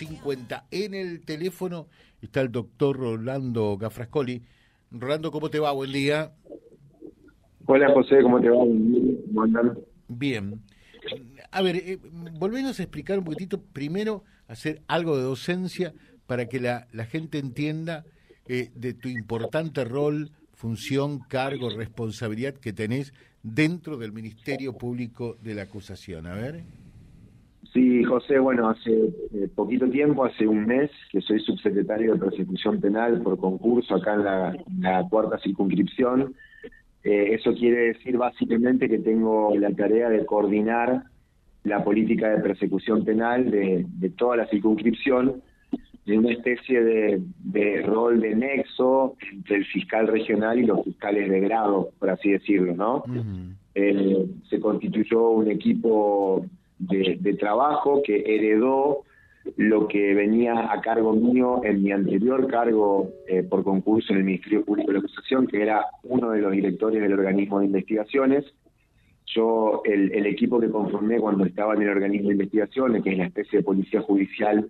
50. En el teléfono está el doctor Rolando Gafrascoli. Rolando, ¿cómo te va? Buen día. Hola José, ¿cómo te va? Bien. A ver, eh, volvemos a explicar un poquitito, primero, hacer algo de docencia para que la, la gente entienda eh, de tu importante rol, función, cargo, responsabilidad que tenés dentro del Ministerio Público de la Acusación. A ver. Sí, José, bueno, hace eh, poquito tiempo, hace un mes, que soy subsecretario de Persecución Penal por concurso acá en la, cuarta circunscripción. Eh, eso quiere decir básicamente que tengo la tarea de coordinar la política de persecución penal de, toda la circunscripción, de una especie de, rol de nexo entre el fiscal regional y los fiscales de grado, por así decirlo, ¿no? Eh, se constituyó un equipo de, trabajo que heredó lo que venía a cargo mío en mi anterior cargo eh, por concurso en el Ministerio Público de la Acusación, que era uno de los directores del organismo de investigaciones. Yo, el, equipo que conformé cuando estaba en el organismo de investigaciones, que es la especie de policía judicial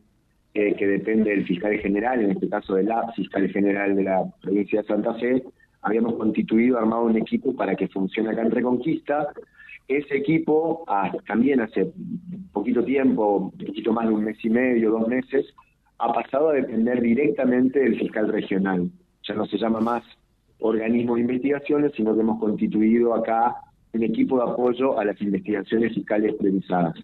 eh, que depende del fiscal general, en este caso de la fiscal general de la provincia de Santa Fe, habíamos constituido, armado un equipo para que funcione acá en Reconquista, ese equipo, ah, también hace poquito tiempo, un poquito más de un mes y medio, dos meses, ha pasado a depender directamente del fiscal regional. Ya no se llama más organismo de investigaciones, sino que hemos constituido acá un equipo de apoyo a las investigaciones fiscales previsadas.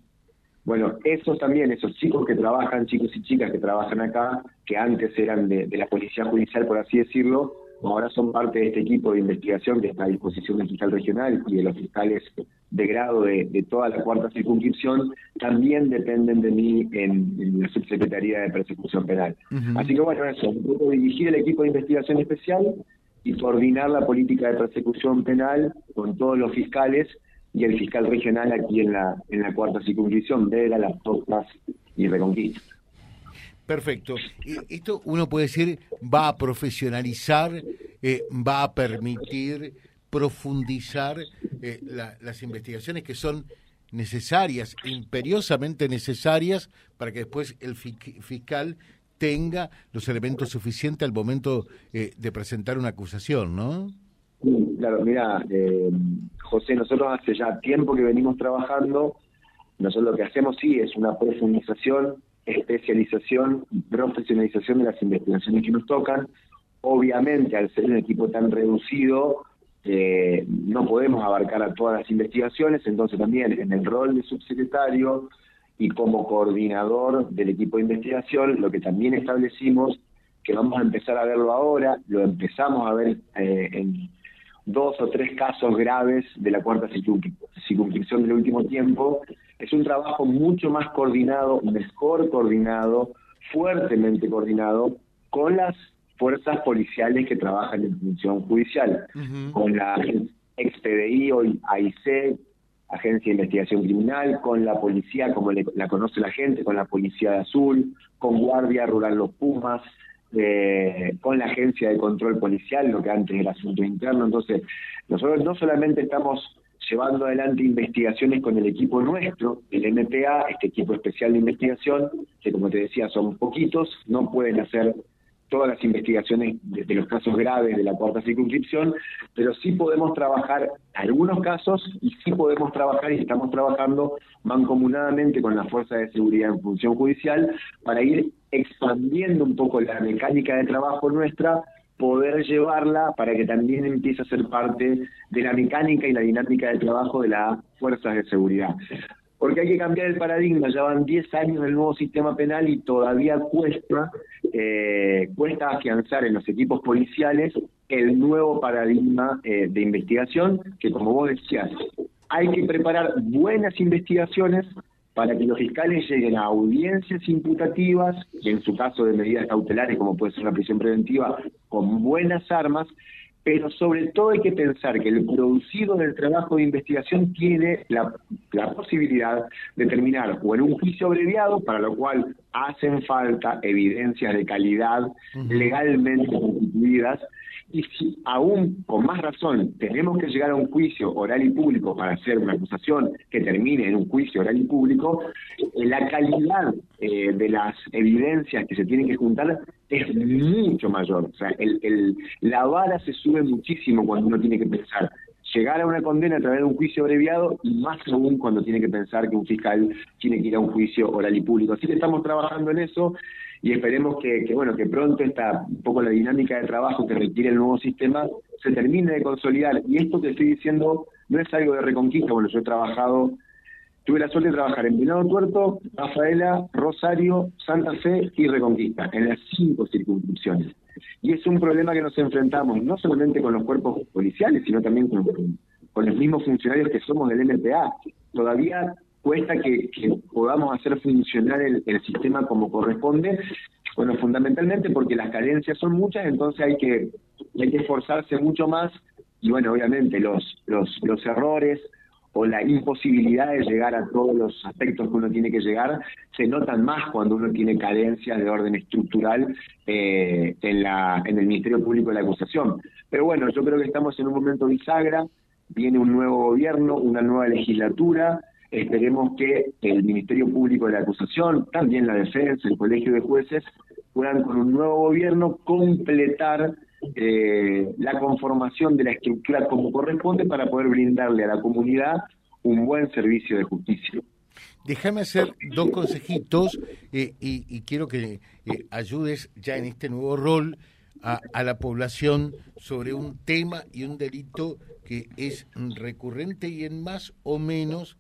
Bueno, esos también, esos chicos que trabajan, chicos y chicas que trabajan acá, que antes eran de la policía judicial, por así decirlo, ahora son parte de este equipo de investigación que está a disposición del fiscal regional y de los fiscales de grado de, toda la cuarta circunscripción, también dependen de mí en, la subsecretaría de persecución penal. Así que bueno, eso, un dirigir el equipo de investigación especial y coordinar la política de persecución penal con todos los fiscales y el fiscal regional aquí en la, en la cuarta circunscripción, Vega, Las Tostas y Reconquista. Perfecto. Esto uno puede decir va a profesionalizar, eh, va a permitir profundizar eh, las investigaciones que son necesarias, imperiosamente necesarias, para que después el fiscal tenga los elementos suficientes al momento eh, de presentar una acusación, ¿no? Claro, mira, José, nosotros hace ya tiempo que venimos trabajando, nosotros lo que hacemos sí es una profundización especialización profesionalización de las investigaciones que nos tocan. Obviamente, al ser un equipo tan reducido, eh, no podemos abarcar a todas las investigaciones, entonces también en el rol de subsecretario y como coordinador del equipo de investigación, lo que también establecimos, que vamos a empezar a verlo ahora, lo empezamos a ver eh, en dos o tres casos graves de la cuarta circunscripción. Del último tiempo, es un trabajo mucho más coordinado, mejor coordinado, fuertemente coordinado con las fuerzas policiales que trabajan en función judicial, con la ex-PDI o AIC, Agencia de Investigación Criminal, con la policía, como la conoce la gente, con la Policía de Azul, con Guardia Rural Los Pumas, eh, con la Agencia de Control Policial, lo que antes era asunto interno. Entonces, nosotros no solamente estamos llevando adelante investigaciones con el equipo nuestro, el MPA, este equipo especial de investigación, que como te decía son poquitos, no pueden hacer todas las investigaciones de, los casos graves de la cuarta circunscripción, pero sí podemos trabajar algunos casos y sí podemos trabajar y estamos trabajando mancomunadamente con las fuerzas de seguridad en función judicial para ir expandiendo un poco la mecánica de trabajo nuestra poder llevarla para que también empiece a ser parte de la mecánica y la dinámica de trabajo de las fuerzas de seguridad. Porque hay que cambiar el paradigma, ya van 10 años del nuevo sistema penal y todavía cuesta, eh, cuesta afianzar en los equipos policiales el nuevo paradigma eh, de investigación, que como vos decías, hay que preparar buenas investigaciones para que los fiscales lleguen a audiencias imputativas, en su caso de medidas cautelares, como puede ser una prisión preventiva, con buenas armas, pero sobre todo hay que pensar que el producido del trabajo de investigación tiene la, posibilidad de terminar o en un juicio abreviado, para lo cual hacen falta evidencias de calidad legalmente constituidas, Y si aún con más razón tenemos que llegar a un juicio oral y público para hacer una acusación que termine en un juicio oral y público, eh, la calidad eh, de las evidencias que se tienen que juntar es mucho mayor. O sea, el, la vara se sube muchísimo cuando uno tiene que pensar llegar a una condena a través de un juicio abreviado y más aún cuando tiene que pensar que un fiscal tiene que ir a un juicio oral y público. Así que estamos trabajando en eso y esperemos que, bueno que pronto esta un poco la dinámica de trabajo que requiere el nuevo sistema se termine de consolidar. Y esto que estoy diciendo no es algo de reconquista. Bueno yo he trabajado tuve la suerte de trabajar en Venado Tuerto Rafaela Rosario Santa Fe y Reconquista en las cinco circunscripciones y es un problema que nos enfrentamos no solamente con los cuerpos policiales sino también con, con los mismos funcionarios que somos del MPA todavía cuesta que, podamos hacer funcionar el, sistema como corresponde. Bueno, fundamentalmente porque las carencias son muchas, entonces hay que, hay que esforzarse mucho más y bueno, obviamente los, los, los errores o la imposibilidad de llegar a todos los aspectos que uno tiene que llegar se notan más cuando uno tiene carencias de orden estructural eh, en, la, en el Ministerio Público de la Acusación. Pero bueno, yo creo que estamos en un momento bisagra, viene un nuevo gobierno, una nueva legislatura, Esperemos que el Ministerio Público de la Acusación, también la defensa, el Colegio de Jueces, puedan con un nuevo gobierno completar eh, la conformación de la estructura como corresponde para poder brindarle a la comunidad un buen servicio de justicia. Déjame hacer dos consejitos eh, y, quiero que eh, ayudes ya en este nuevo rol a, la población sobre un tema y un delito que es recurrente y en más o menos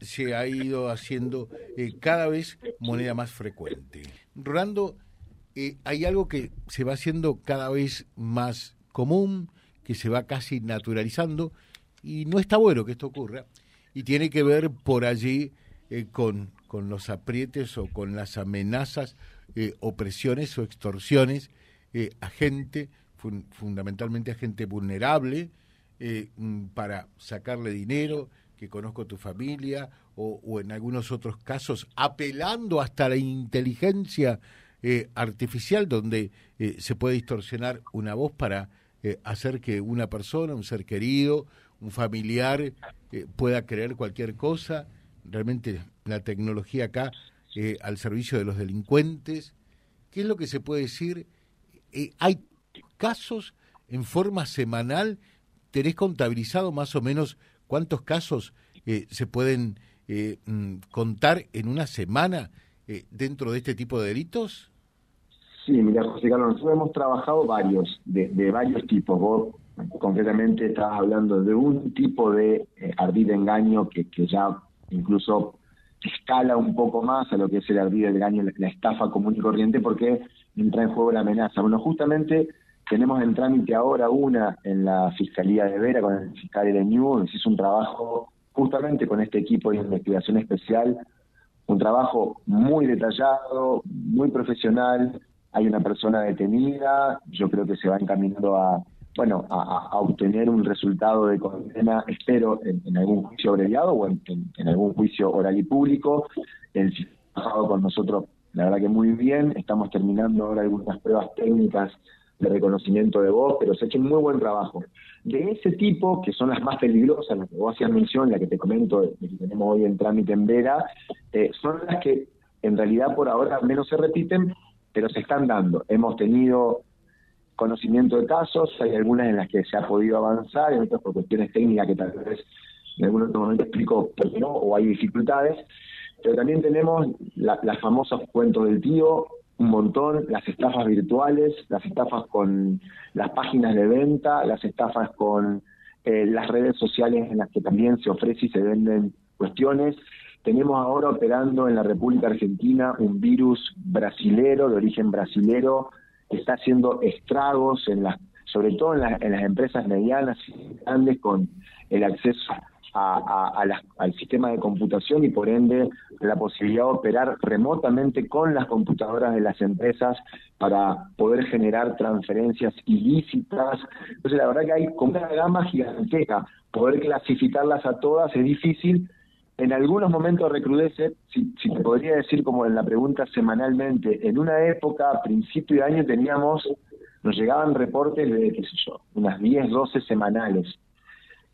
se ha ido haciendo cada vez moneda más frecuente. Rolando, eh, hay algo que se va haciendo cada vez más común, que se va casi naturalizando, y no está bueno que esto ocurra, y tiene que ver por allí con, con los aprietes o con las amenazas, opresiones o extorsiones a gente, fundamentalmente a gente vulnerable, mm, para sacarle dinero, que conozco tu familia, o, en algunos otros casos, apelando hasta la inteligencia eh, artificial, donde eh, se puede distorsionar una voz para eh, hacer que una persona, un ser querido, un familiar, pueda creer cualquier cosa. Realmente la tecnología acá al servicio de los delincuentes. ¿Qué es lo que se puede decir? hay casos en forma semanal, tenés contabilizado más o menos ¿Cuántos casos se pueden mm, contar en una semana dentro de este tipo de delitos? Sí, mira, José Carlos, nosotros hemos trabajado varios, de, varios tipos. Vos concretamente estás hablando de un tipo de ardid engaño que, que ya incluso escala un poco más a lo que es el ardid engaño, la estafa común y corriente, porque entra en juego la amenaza. Bueno, justamente tenemos en trámite ahora una en la Fiscalía de Vera con el fiscal de New, hizo un trabajo justamente con este equipo de investigación especial, un trabajo muy detallado, muy profesional, hay una persona detenida, yo creo que se va encaminando a, bueno, a, obtener un resultado de condena, espero, en, algún juicio abreviado o en, algún juicio oral y público. El trabajado con nosotros, la verdad que muy bien, estamos terminando ahora algunas pruebas técnicas de reconocimiento de voz, pero se ha hecho un muy buen trabajo. De ese tipo, que son las más peligrosas, las que vos hacías mención, la que te comento, que tenemos hoy en trámite en Vera, eh, son las que en realidad por ahora menos se repiten, pero se están dando. Hemos tenido conocimiento de casos, hay algunas en las que se ha podido avanzar, en otras por cuestiones técnicas que tal vez en algún otro momento explico por qué no, o hay dificultades, pero también tenemos las famosas cuentos del tío, un montón, las estafas virtuales, las estafas con las páginas de venta, las estafas con eh, las redes sociales en las que también se ofrece y se venden cuestiones. Tenemos ahora operando en la República Argentina un virus brasilero, de origen brasilero, que está haciendo estragos en las, sobre todo en, en las empresas medianas y grandes con el acceso al sistema de computación y por ende la posibilidad de operar remotamente con las computadoras de las empresas para poder generar transferencias ilícitas. Entonces la verdad que hay como una gama gigantesca. Poder clasificarlas a todas es difícil. En algunos momentos recrudece, si, si te podría decir como en la pregunta semanalmente, en una época, a principio de año, teníamos nos llegaban reportes de, qué sé yo, unas 10, 12 semanales,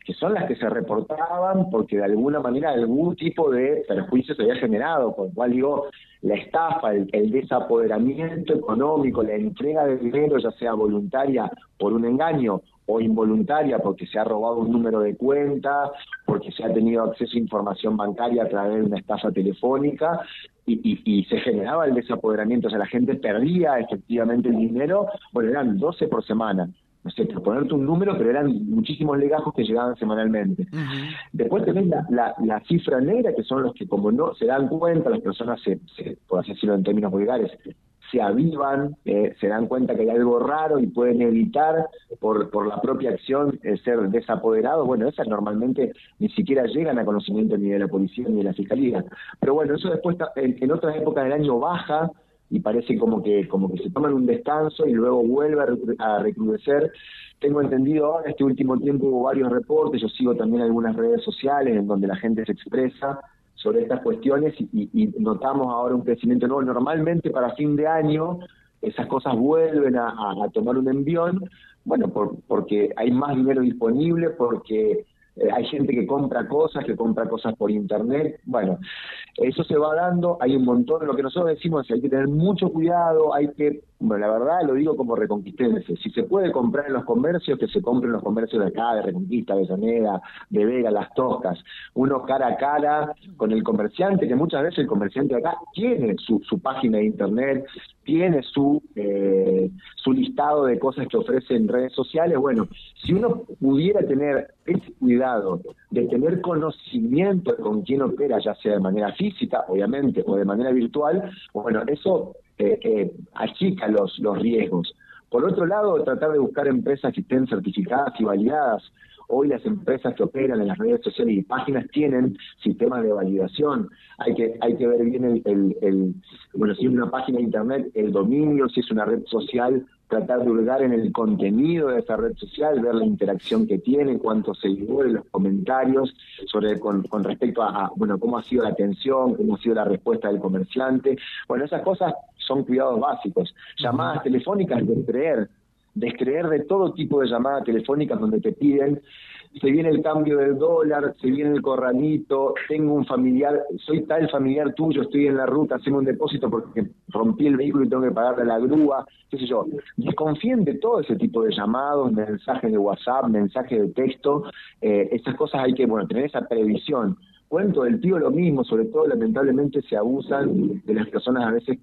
que son las que se reportaban porque de alguna manera algún tipo de perjuicio se había generado, por lo cual digo, la estafa, el, el, desapoderamiento económico, la entrega de dinero, ya sea voluntaria por un engaño o involuntaria porque se ha robado un número de cuenta, porque se ha tenido acceso a información bancaria a través de una estafa telefónica y, y, se generaba el desapoderamiento, o sea, la gente perdía efectivamente el dinero, bueno, eran 12 por semana. No sé, por ponerte un número, pero eran muchísimos legajos que llegaban semanalmente. Después tenés la, la, la, cifra negra, que son los que como no se dan cuenta, las personas, se, se por así decirlo en términos vulgares, se avivan, eh, se dan cuenta que hay algo raro y pueden evitar por, por la propia acción eh, ser desapoderados, bueno, esas normalmente ni siquiera llegan a conocimiento ni de la policía ni de la fiscalía. Pero bueno, eso después en, en otras épocas del año baja y parece como que como que se toman un descanso y luego vuelve a, recrudecer. Tengo entendido ahora, este último tiempo hubo varios reportes, yo sigo también algunas redes sociales en donde la gente se expresa sobre estas cuestiones y, notamos ahora un crecimiento nuevo. Normalmente para fin de año esas cosas vuelven a, tomar un envión, bueno, por, porque hay más dinero disponible, porque eh, hay gente que compra cosas, que compra cosas por internet. Bueno, eso se va dando, hay un montón, lo que nosotros decimos hay que tener mucho cuidado, hay que, bueno, la verdad lo digo como reconquistense, si se puede comprar en los comercios, que se compren en los comercios de acá, de Reconquista, de Saneda, de Vega, Las Toscas, uno cara a cara con el comerciante, que muchas veces el comerciante de acá tiene su, su página de internet, tiene su, eh, su listado de cosas que ofrece en redes sociales, bueno, si uno pudiera tener ese cuidado de tener conocimiento con quién opera, ya sea de manera física, obviamente, o de manera virtual, bueno, eso eh, eh, achica los, los riesgos. Por otro lado, tratar de buscar empresas que estén certificadas y validadas. Hoy las empresas que operan en las redes sociales y páginas tienen sistemas de validación. Hay que hay que ver bien el, el, el bueno si es una página de internet el dominio, si es una red social tratar de hurgar en el contenido de esa red social, ver la interacción que tiene, cuántos seguidores, los comentarios sobre con, respecto a, bueno cómo ha sido la atención, cómo ha sido la respuesta del comerciante. Bueno, esas cosas son cuidados básicos. Llamadas telefónicas, descreer, descreer de todo tipo de llamadas telefónicas donde te piden se viene el cambio del dólar, se viene el corralito, tengo un familiar, soy tal familiar tuyo, estoy en la ruta, hacemos un depósito porque rompí el vehículo y tengo que pagarle la grúa, qué sé yo. Desconfíen de todo ese tipo de llamados, mensajes de WhatsApp, mensajes de texto, eh, esas cosas hay que, bueno, tener esa previsión. Cuento del tío lo mismo, sobre todo lamentablemente se abusan de las personas a veces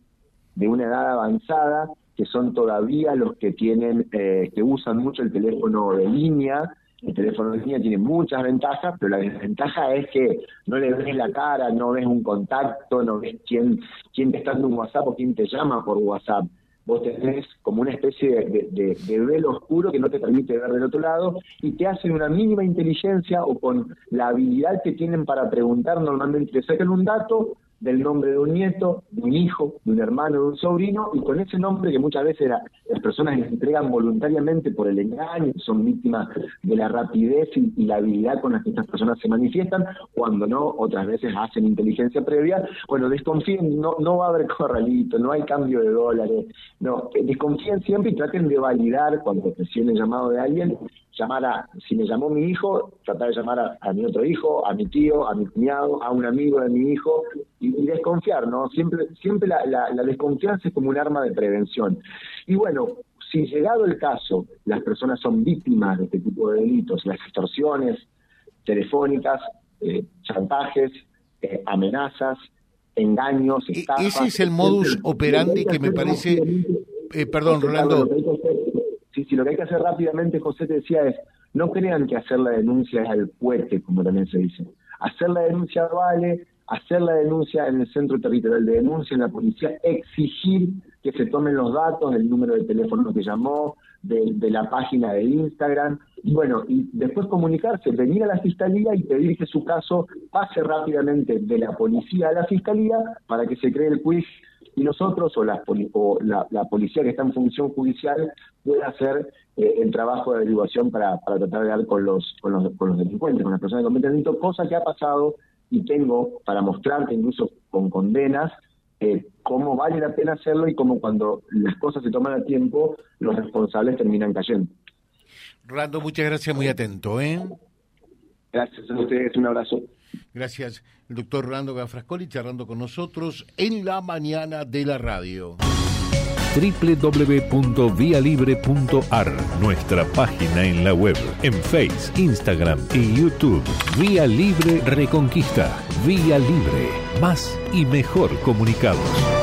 de una edad avanzada, que son todavía los que tienen, eh, que usan mucho el teléfono de línea, el teléfono de línea tiene muchas ventajas, pero la desventaja es que no le ves la cara, no ves un contacto, no ves quién, te está dando un WhatsApp o quién te llama por WhatsApp. Vos tenés como una especie de, de, velo oscuro que no te permite ver del otro lado y te hacen una mínima inteligencia o con la habilidad que tienen para preguntar, normalmente te sacan un dato, del nombre de un nieto, de un hijo, de un hermano, de un sobrino, y con ese nombre que muchas veces las personas entregan voluntariamente por el engaño, son víctimas de la rapidez y, la habilidad con la que estas personas se manifiestan, cuando no, otras veces hacen inteligencia previa, bueno, desconfíen, no, no va a haber corralito, no hay cambio de dólares, no, desconfíen siempre y traten de validar cuando reciben el llamado de alguien, llamar a, si me llamó mi hijo, tratar de llamar a, mi otro hijo, a mi tío, a mi cuñado, a un amigo de mi hijo y, desconfiar, ¿no? Siempre, siempre la, la, desconfianza es como un arma de prevención. Y bueno, si llegado el caso, las personas son víctimas de este tipo de delitos, las extorsiones telefónicas, eh, chantajes, eh, amenazas, engaños, estafas. Ese es el modus operandi que me parece... Eh, perdón, Rolando si, lo que hay que hacer rápidamente, José te decía, es no crean que hacer la denuncia es al puente, como también se dice. Hacer la denuncia vale, hacer la denuncia en el centro territorial de denuncia, en la policía, exigir que se tomen los datos del número de teléfono que llamó, de, la página de Instagram, bueno, y después comunicarse, venir a la fiscalía y pedir que su caso pase rápidamente de la policía a la fiscalía para que se cree el quiz y nosotros o, la, la, policía que está en función judicial pueda hacer eh, el trabajo de averiguación para, para tratar de dar con los, con los, con los delincuentes, con las personas que cometen delito, cosa que ha pasado y tengo para mostrarte incluso con condenas eh, cómo vale la pena hacerlo y cómo cuando las cosas se toman a tiempo, los responsables terminan cayendo. Rando, muchas gracias, muy atento. ¿eh? Gracias a ustedes, un abrazo. Gracias, el doctor Rolando Gafrascoli, charlando con nosotros en la mañana de la radio www.vialibre.ar, nuestra página en la web, en Face, Instagram y YouTube. Vía Libre Reconquista. Vía Libre. Más y mejor comunicados.